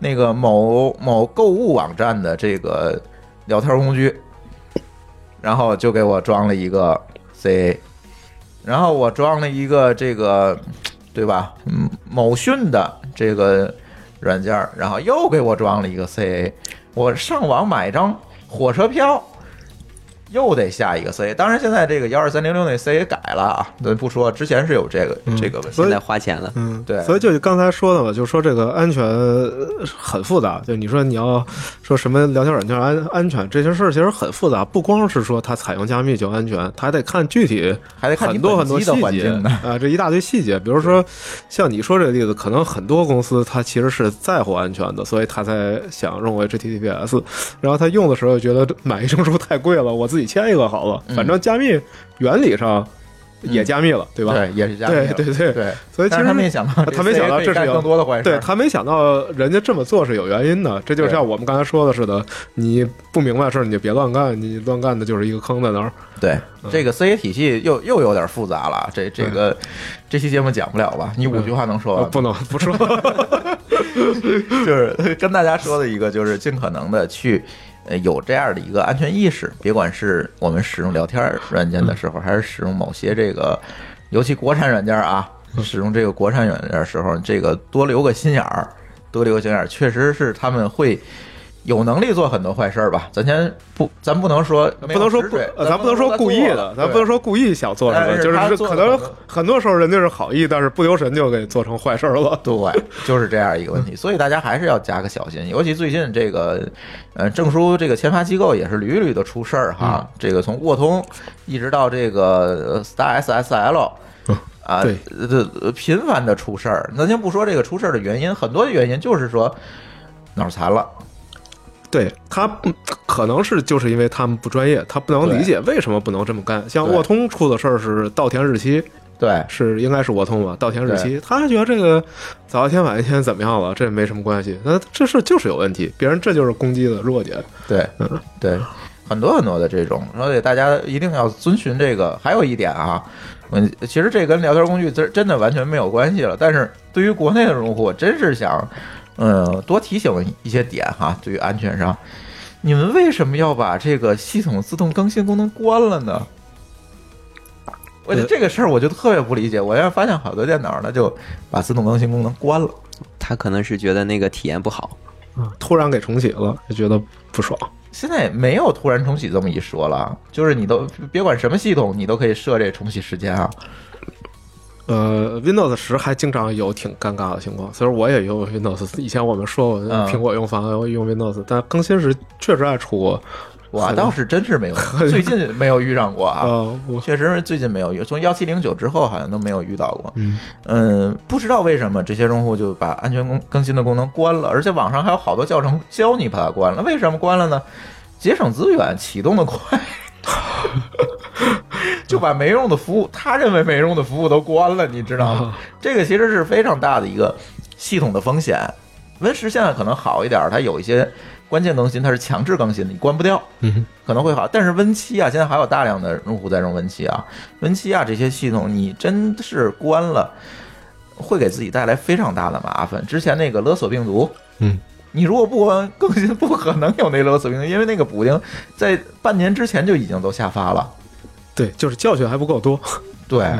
那个某某购物网站的这个聊天工具，然后就给我装了一个 CA，然后我装了一个这个对吧？嗯，某讯的这个软件儿，然后又给我装了一个 CA。我上网买张火车票，又得下一个 CA。当然，现在这个幺二三零六那 C 也改了啊，咱不说，之前是有这个这个问题。现在花钱了，嗯，对所以就刚才说的嘛，就是说这个安全呃很复杂。就你说你要说什么聊天软件安安全这些事儿，其实很复杂，不光是说它采用加密就安全，它还得看具体还得看很多很多的细节环境啊，这一大堆细节。比如说像你说这个例子，可能很多公司它其实是在乎安全的，所以他才想用 HTTPS，然后他用的时候觉得买一证书太贵了，我自己签一个好了，反正加密原理上也加密了，对吧？对，也是加密了对对对对。所以其实他没想到，他没想到这是有更多的坏事。对他没想到人家这么做是有原因的，这就像我们刚才说的似的，你不明白事儿你就别乱干，你乱干的就是一个坑在那儿。对这个 CA 体系又又有点复杂了。这这个这期节目讲不了吧？你五句话能说完不能不说，就是跟大家说的一个，就是尽可能的去呃有这样的一个安全意识，别管是我们使用聊天软件的时候，还是使用某些这个，尤其国产软件啊，使用这个国产软件的时候，这个多留个心眼儿，多留个心眼儿，确实是他们会。有能力做很多坏事儿吧？咱先不，咱不能说不能说咱不能说故意的，咱不能说故意想做什么，是就是可能很多时候人家是好意，但是不留神就给做成坏事儿了。对，就是这样一个问题，所以大家还是要加个小心，尤其最近这个，呃，证书这个签发机构也是屡屡的出事儿哈。这个从沃通一直到这个呃 Star SSL。啊，对这呃频繁的出事儿。咱先不说这个出事儿的原因，很多的原因就是说脑残了，对他不可能是就是因为他们不专业，他不能理解为什么不能这么干。像沃通出的事儿是稻田日期，对是应该是沃通吧？稻田日期，他觉得这个早一天晚一天怎么样了，这没什么关系。那这事就是有问题，别人这就是攻击的弱点。对嗯对，很多很多的这种，所以大家一定要遵循这个。还有一点啊，嗯，其实这跟聊天工具真真的完全没有关系了。但是对于国内的用户，我真是想，嗯，多提醒一些点哈。对于安全上，你们为什么要把这个系统自动更新功能关了呢？我觉得这个事儿我就特别不理解。我要发现好多电脑，呢就把自动更新功能关了。他可能是觉得那个体验不好，啊，突然给重启了，就觉得不爽。现在没有突然重启这么一说了，就是你都别管什么系统，你都可以设这重启时间啊。呃，Windows 十还经常有挺尴尬的情况，虽然我也用 Windows，以前我们说过嗯苹果用方案用 Windows，但更新时确实爱出过。我倒是真是没有，最近没有遇上过啊。确实是最近没有遇，从幺七零九之后好像都没有遇到过。嗯嗯，不知道为什么这些用户就把安全更更新的功能关了，而且网上还有好多教程教你把它关了。为什么关了呢？节省资源，启动的快，就把没用的服务，他认为没用的服务都关了，你知道吗？这个其实是非常大的一个系统的风险。Win 十现在可能好一点，它有一些关键更新，它是强制更新的，你关不掉。嗯可能会好，但是 Win 七啊，现在还有大量的用户在用 Win 七啊，Win 七啊这些系统你真是关了，会给自己带来非常大的麻烦。之前那个勒索病毒，嗯，你如果不关更新，不可能有那勒索病毒，因为那个补丁在半年之前就已经都下发了。对，就是教训还不够多，对，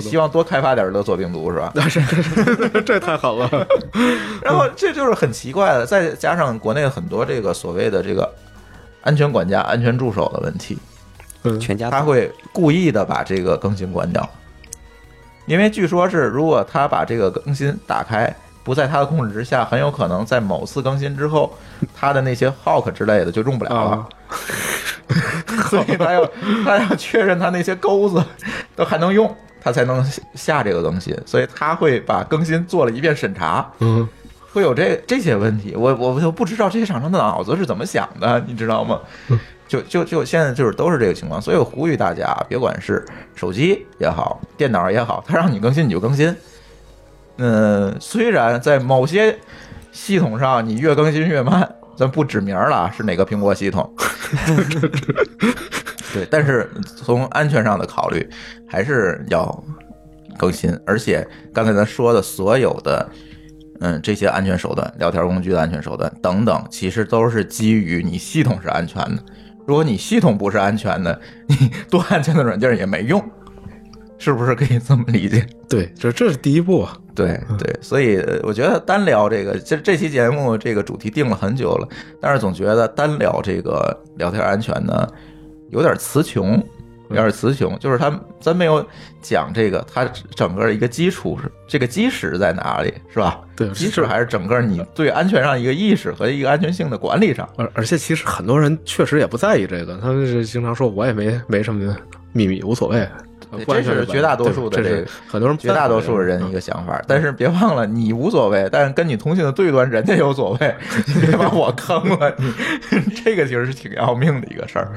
希望多开发点勒索病毒是吧？但是这太好了。然后这就是很奇怪的，再加上国内很多这个所谓的这个安全管家、安全助手的问题，嗯，全家他会故意的把这个更新关掉，因为据说是如果他把这个更新打开，不在他的控制之下，很有可能在某次更新之后，他的那些 Hawk 之类的就用不了了啊。所以他要 他要确认他那些钩子都还能用，他才能下这个更新。所以他会把更新做了一遍审查，嗯会有这这些问题。我我就不知道这些厂商的脑子是怎么想的，你知道吗？就就就现在就是都是这个情况，所以我呼吁大家，别管是手机也好，电脑也好，他让你更新你就更新。嗯，虽然在某些系统上你越更新越慢，咱不指名了，是哪个苹果系统？对，但是从安全上的考虑，还是要更新。而且刚才咱说的所有的，嗯，这些安全手段、聊天工具的安全手段等等，其实都是基于你系统是安全的。如果你系统不是安全的，你 多安全的软件也没用，是不是可以这么理解？对，这这是第一步啊。对对，所以呃我觉得单聊这个，这这期节目这个主题定了很久了，但是总觉得单聊这个聊天安全呢，有点词穷，有点词穷，就是他咱没有讲这个它整个一个基础是这个基石在哪里，是吧？对基石还是整个你对安全上一个意识和一个安全性的管理上。而而且其实很多人确实也不在意这个，他们是经常说我也没没什么秘密，无所谓。这是绝大多数的这个对这是很多人绝大多数人一个想法，但是别忘了，你无所谓，但是跟你同行的对端人家有所谓，你别把我坑了，你这个其实是挺要命的一个事儿。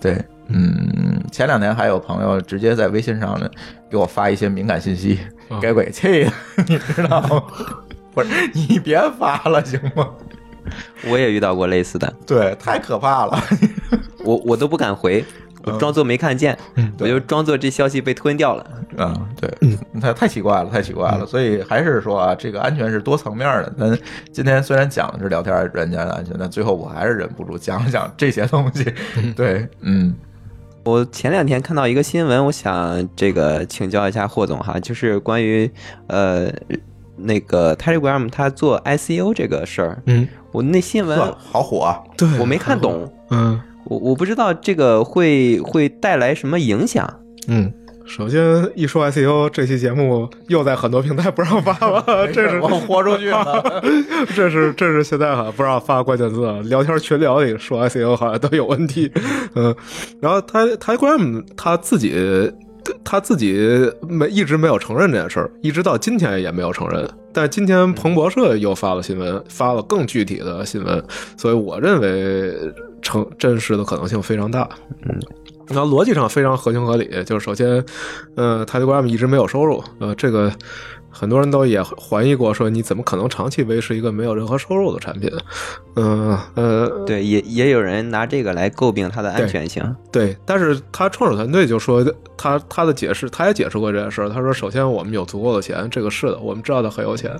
对，嗯，前两天还有朋友直接在微信上呢给我发一些敏感信息，啊给鬼气的，你知道吗？不是你别发了行吗？我也遇到过类似的，对，太可怕了。我我都不敢回，我装作没看见，我就装作这消息被吞掉了。啊、对，嗯，太太奇怪了，太奇怪了。所以还是说啊，这个安全是多层面的。咱今天虽然讲的是聊天软件的安全，但最后我还是忍不住讲一讲这些东西。对，嗯我前两天看到一个新闻，我想这个请教一下霍总哈，就是关于呃那个 Telegram 它做 ICO 这个事儿，嗯，我那新闻好火啊！对我没看懂，嗯我我不知道这个会会带来什么影响。嗯。首先一说 ICO，这期节目又在很多平台 不让发了，这是我豁出去了。这是这是现在好像不让发关键字啊，聊天群聊里说 ICO 好像都有问题，嗯，然后他 Telegram 他自己他自己没一直没有承认这件事儿，一直到今天也没有承认。但今天彭博社又发了新闻，发了更具体的新闻，所以我认为成真实的可能性非常大。嗯。然后逻辑上非常合情合理，就是首先，呃泰迪不拉姆一直没有收入，呃，这个很多人都也怀疑过，说你怎么可能长期维持一个没有任何收入的产品？嗯呃，对，也也有人拿这个来诟病它的安全性。对，但是他创始团队就说他他的解释，他也解释过这件事儿。他说，首先我们有足够的钱，这个是的，我们知道他很有钱。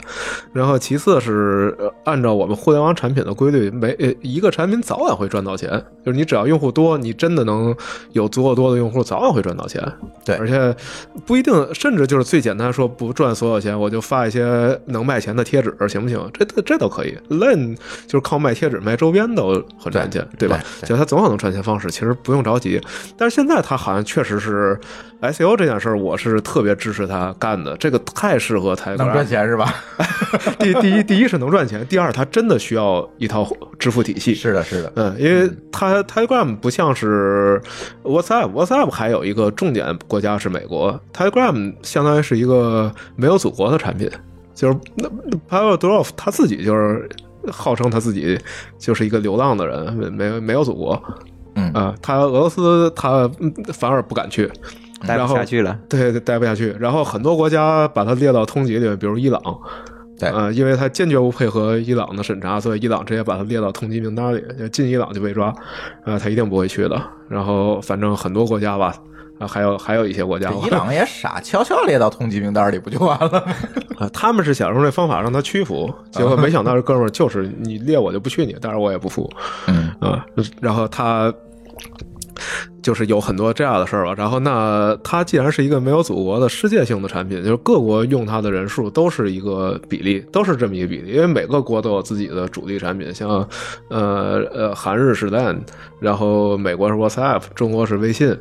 然后其次是呃按照我们互联网产品的规律，每呃一个产品早晚会赚到钱，就是你只要用户多，你真的能有足够多的用户，早晚会赚到钱。对而且不一定，甚至就是最简单说不赚所有钱，我就发一些能卖钱的贴纸，行不行？这这这都可以。Len 就是靠卖贴纸、卖周边都很赚钱，对吧？就他总有能赚钱方式，其实不用着急。但是现在他好像确实是 SEO 这件事儿，我是特别支持他干的，这个太适合台能赚。钱是吧？第第一，第一是能赚钱，第二，他真的需要一套支付体系。是的，是的，嗯，因为他 Telegram 不像是 WhatsApp，WhatsApp 还有一个重点国家是美国，Telegram 相当于是一个没有祖国的产品，就是那 Pavel Durov 他自己就是号称他自己就是一个流浪的人，没没没有祖国，嗯啊、他俄罗斯他嗯反而不敢去，待然后不下去了，对，待不下去。然后很多国家把他列到通缉里，比如伊朗，对呃，因为他坚决不配合伊朗的审查，所以伊朗直接把他列到通缉名单里，就进伊朗就被抓，呃，他一定不会去的。然后反正很多国家吧，啊，还有还有一些国家，伊朗也傻，悄悄列到通缉名单里不就完了吗？啊，他们是想用这方法让他屈服，结果没想到这哥们儿就是你列我就不去你，但是我也不服，嗯啊，然后他就是有很多这样的事儿吧。然后那它既然是一个没有祖国的世界性的产品，就是各国用它的人数都是一个比例，都是这么一个比例，因为每个国都有自己的主力产品，像呃呃韩日是 Line，然后美国是 WhatsApp，中国是微信。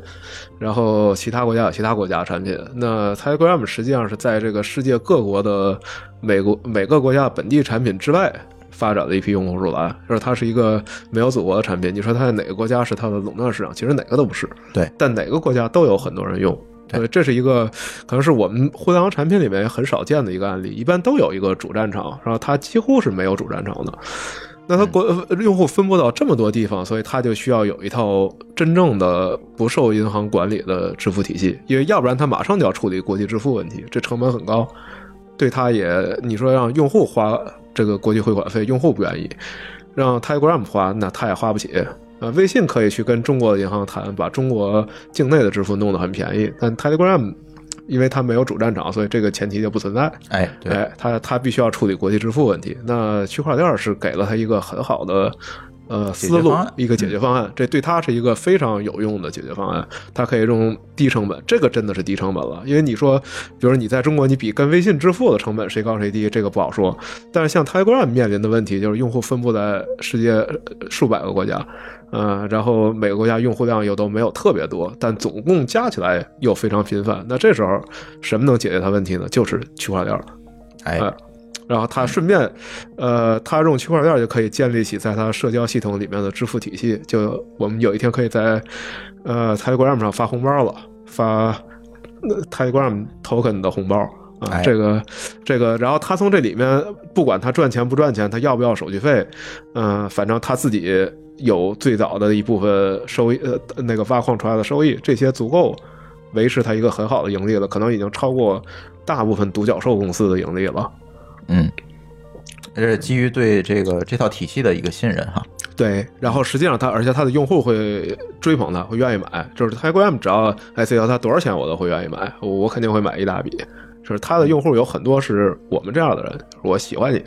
然后其他国家有其他国家的产品。那 Telegram 实际上是在这个世界各国的每国每个国家本地产品之外发展的一批用户出来，就是它是一个没有祖国的产品。你说它在哪个国家是它的垄断市场？其实哪个都不是。对，但哪个国家都有很多人用。对对，这是一个可能是我们互联网产品里面很少见的一个案例，一般都有一个主战场，然后它几乎是没有主战场的。那它国呃用户分布到这么多地方，所以它就需要有一套真正的不受银行管理的支付体系，因为要不然它马上就要处理国际支付问题，这成本很高，对它也你说让用户花这个国际汇款费，用户不愿意，让 Telegram 花，那他也花不起。呃，微信可以去跟中国的银行谈，把中国境内的支付弄得很便宜，但 Telegram 因为它没有主战场，所以这个前提就不存在。哎，对，哎，它它必须要处理国际支付问题。那区块链是给了它一个很好的呃思路一个解决方案，这对他是一个非常有用的解决方案。它可以用低成本，这个真的是低成本了。因为你说，比如你在中国，你比跟微信支付的成本谁高谁低，这个不好说。但是像 Telegram 面临的问题就是用户分布在世界呃数百个国家。嗯、然后每个国家用户量又都没有特别多，但总共加起来又非常频繁。那这时候什么能解决它问题呢？就是区块链。哎，哎然后他顺便，呃，他用区块链就可以建立起在他社交系统里面的支付体系。就我们有一天可以在呃 Telegram 上发红包了，发呃 Telegram token 的红包啊，哎这个这个，然后他从这里面不管他赚钱不赚钱，他要不要手续费，嗯、反正他自己有最早的一部分收益，呃，那个挖矿出来的收益，这些足够维持他一个很好的盈利了，可能已经超过大部分独角兽公司的盈利了。嗯，这是基于对这个这套体系的一个信任哈。对，然后实际上他，而且他的用户会追捧他，会愿意买。就是 Telegram 只要 ICO 他多少钱我都会愿意买，我肯定会买一大笔。就是他的用户有很多是我们这样的人，我喜欢你，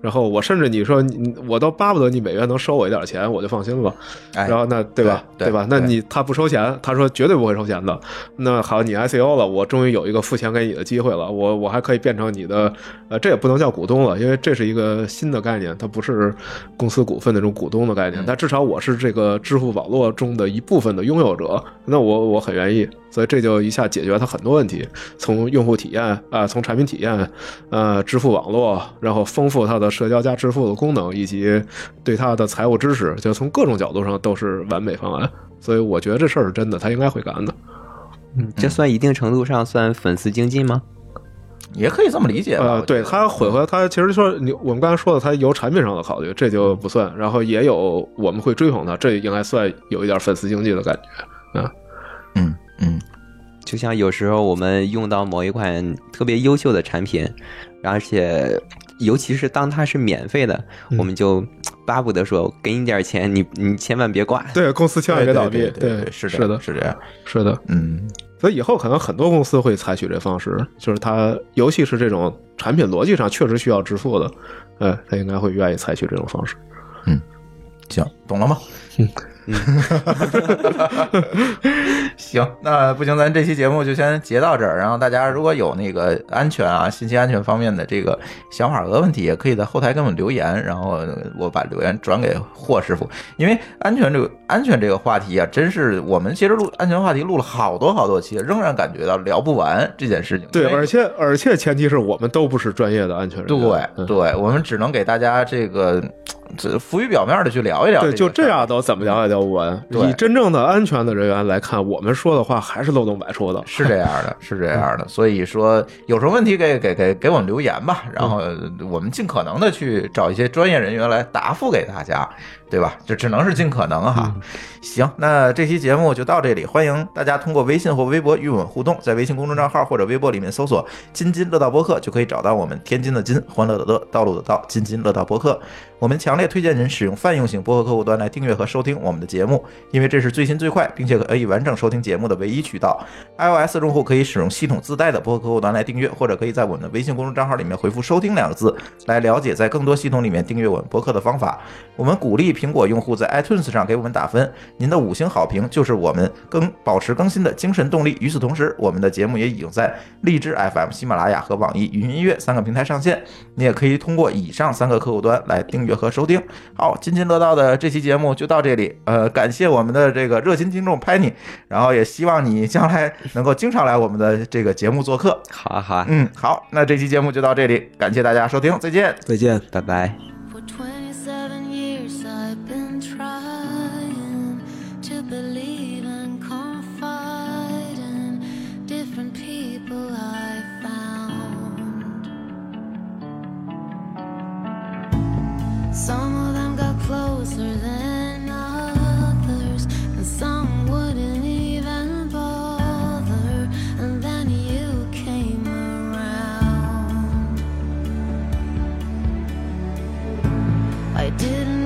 然后我甚至你说你我都巴不得你每月能收我一点钱，我就放心了。哎，然后那对吧？对对吧？那你他不收钱，他说绝对不会收钱的。那好，你 ICO 了，我终于有一个付钱给你的机会了，我我还可以变成你的，呃，这也不能叫股东了，因为这是一个新的概念，它不是公司股份那种股东的概念，但至少我是这个支付网络中的一部分的拥有者，那我我很愿意，所以这就一下解决它很多问题，从用户体验啊、从产品体验，呃，支付网络，然后丰富它的社交加支付的功能，以及对它的财务支持，就从各种角度上都是完美方案。所以我觉得这事儿是真的，他应该会干的。嗯这算一定程度上算粉丝经济吗？也可以这么理解吧。对他混合，他其实说你我们刚才说的，他有产品上的考虑，这就不算。然后也有我们会追捧他，这应该算有一点粉丝经济的感觉啊。嗯嗯，就像有时候我们用到某一款特别优秀的产品，而且尤其是当它是免费的，嗯我们就巴不得说给你点钱，你你千万别挂。对，公司千万别倒闭，对对对，是的，是的，是这样。是的。嗯，所以以后可能很多公司会采取这方式，就是它，尤其是这种产品逻辑上确实需要支付的，哎，他应该会愿意采取这种方式。嗯行，懂了吗？行，那不行，咱这期节目就先截到这儿。然后大家如果有那个安全啊、信息安全方面的这个想法和问题，也可以在后台给我们留言，然后我把留言转给霍师傅。因为安全这个安全这个话题啊，真是我们其实录安全话题录了好多好多期，仍然感觉到聊不完这件事情。对，而且而且前提是我们都不是专业的安全人员。对嗯对，我们只能给大家这个这浮于表面的去聊一聊对，就这样都怎么聊也聊不完。对以真正的安全的人员来看，我们说的话还是漏洞百出的。是这样的，是这样的，所以说有什么问题给给给给我们留言吧，然后我们尽可能的去找一些专业人员来答复给大家，对吧？这只能是尽可能哈。行，那这期节目就到这里，欢迎大家通过微信或微博与我们互动，在微信公众账号或者微博里面搜索“津津乐道播客”就可以找到我们天津的津，欢乐的乐，道路的道，津津乐道播客。我们强烈推荐您使用泛用型播客客户端来订阅和收听我们的节目，因为这是最新最快，并且可以完整收听节目的唯一渠道。iOS 用户可以使用系统自带的播客客户端来订阅，或者可以在我们的微信公众账号里面回复“收听”两个字，来了解在更多系统里面订阅我们播客的方法。我们鼓励苹果用户在 iTunes 上给我们打分，您的五星好评就是我们更保持更新的精神动力。与此同时，我们的节目也已经在荔枝 FM、喜马拉雅和网易云音乐三个平台上线，你也可以通过以上三个客户端来订阅和收听。好，津津乐道的这期节目就到这里，呃，感谢我们的这个热心听众 Penny，然后也希望你将来能够经常来我们的这个节目做客。好啊好啊，嗯，好，那这期节目就到这里，感谢大家收听，再见。再见。拜拜。Some of them got closer than others, and some wouldn't even bother. And then you came around. I didn't.